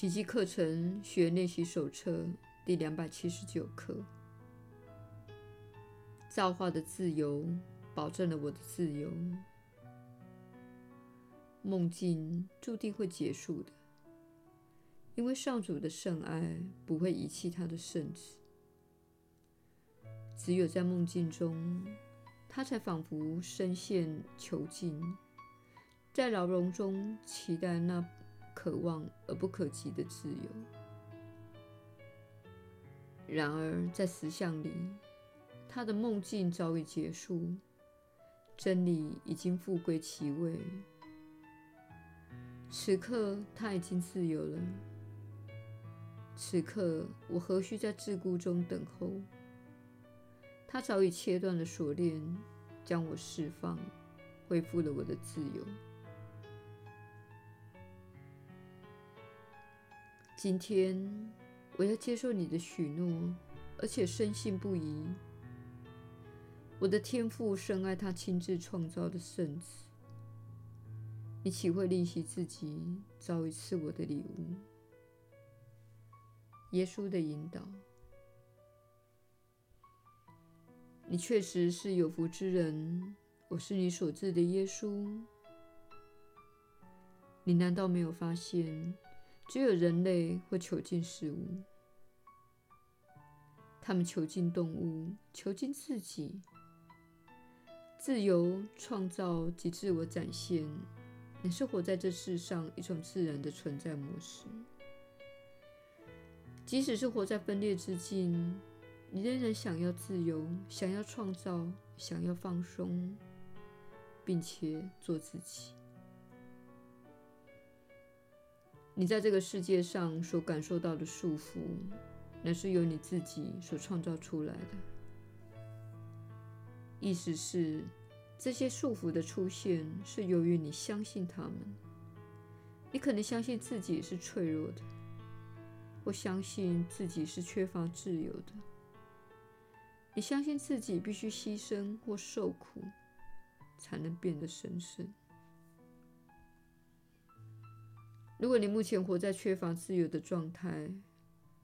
奇迹课程学练习手册第两百七十九课：造化的自由保证了我的自由。梦境注定会结束的，因为上主的圣爱不会遗弃他的圣子。只有在梦境中，他才仿佛深陷囚禁，在牢笼中期待那可望而不可及的自由。然而，在实像里，他的梦境早已结束，真理已经复归其位。此刻，他已经自由了。此刻，我何须在桎梏中等候？他早已切断了锁链，将我释放，恢复了我的自由。今天，我要接受你的许诺，而且深信不疑。我的天父深爱他亲自创造的圣子，你岂会吝惜自己早已赐我的礼物？耶稣的引导。你确实是有福之人，我是你所知的耶稣。你难道没有发现，只有人类会囚禁事物？他们囚禁动物，囚禁自己。自由创造及自我展现，乃是活在这世上一种自然的存在模式。即使是活在分裂之境。你仍然想要自由，想要创造，想要放松，并且做自己。你在这个世界上所感受到的束缚，乃是由你自己所创造出来的。意思是，这些束缚的出现是由于你相信它们。你可能相信自己是脆弱的，或相信自己是缺乏自由的。你相信自己必须牺牲或受苦，才能变得神圣。如果你目前活在缺乏自由的状态，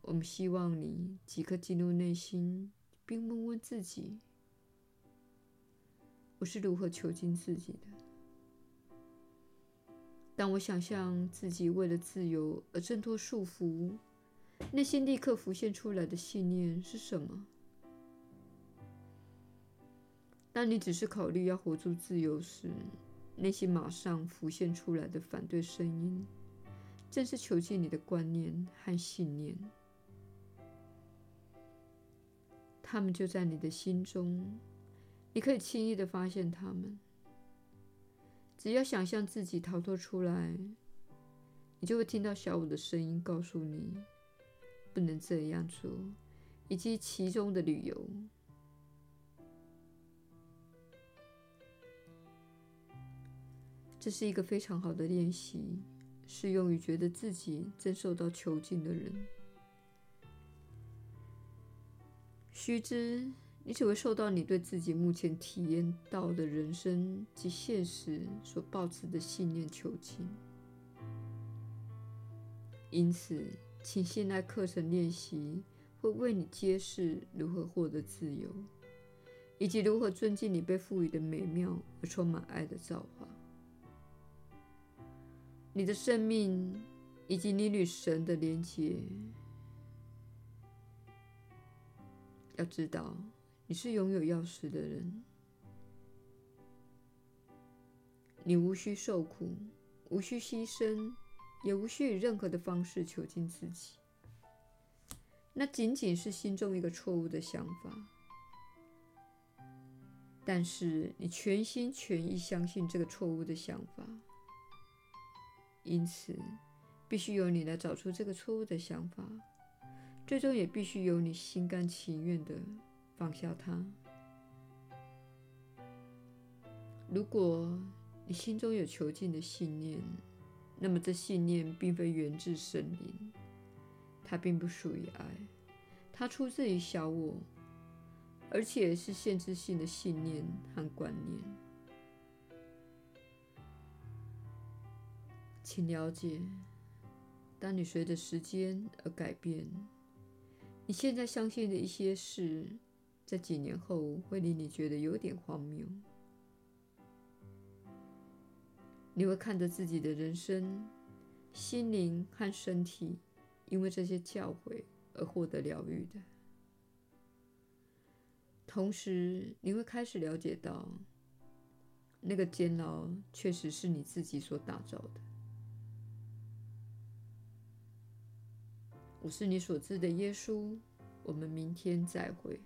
我们希望你即刻进入内心，并问问自己：我是如何囚禁自己的？当我想象自己为了自由而挣脱束缚，内心立刻浮现出来的信念是什么？当你只是考虑要活出自由时，内心马上浮现出来的反对声音，正是囚禁你的观念和信念。他们就在你的心中，你可以轻易地发现他们。只要想象自己逃脱出来，你就会听到小五的声音告诉你，不能这样做，以及其中的理由。这是一个非常好的练习，适用于觉得自己正受到囚禁的人。须知，你只会受到你对自己目前体验到的人生及现实所抱持的信念囚禁。因此，请信赖课程练习会为你揭示如何获得自由，以及如何尊敬你被赋予的美妙而充满爱的造化。你的生命以及你与神的连接，要知道你是拥有钥匙的人。你无需受苦，无需牺牲，也无需以任何的方式囚禁自己。那仅仅是心中一个错误的想法。但是你全心全意相信这个错误的想法。因此，必须由你来找出这个错误的想法，最终也必须由你心甘情愿地放下它。如果你心中有囚禁的信念，那么这信念并非源自神灵，它并不属于爱，它出自于小我，而且是限制性的信念和观念。请了解，当你随着时间而改变，你现在相信的一些事，在几年后会令你觉得有点荒谬。你会看着自己的人生、心灵和身体，因为这些教诲而获得疗愈的。同时，你会开始了解到，那个监牢确实是你自己所打造的。我是你所知的耶稣。我们明天再会。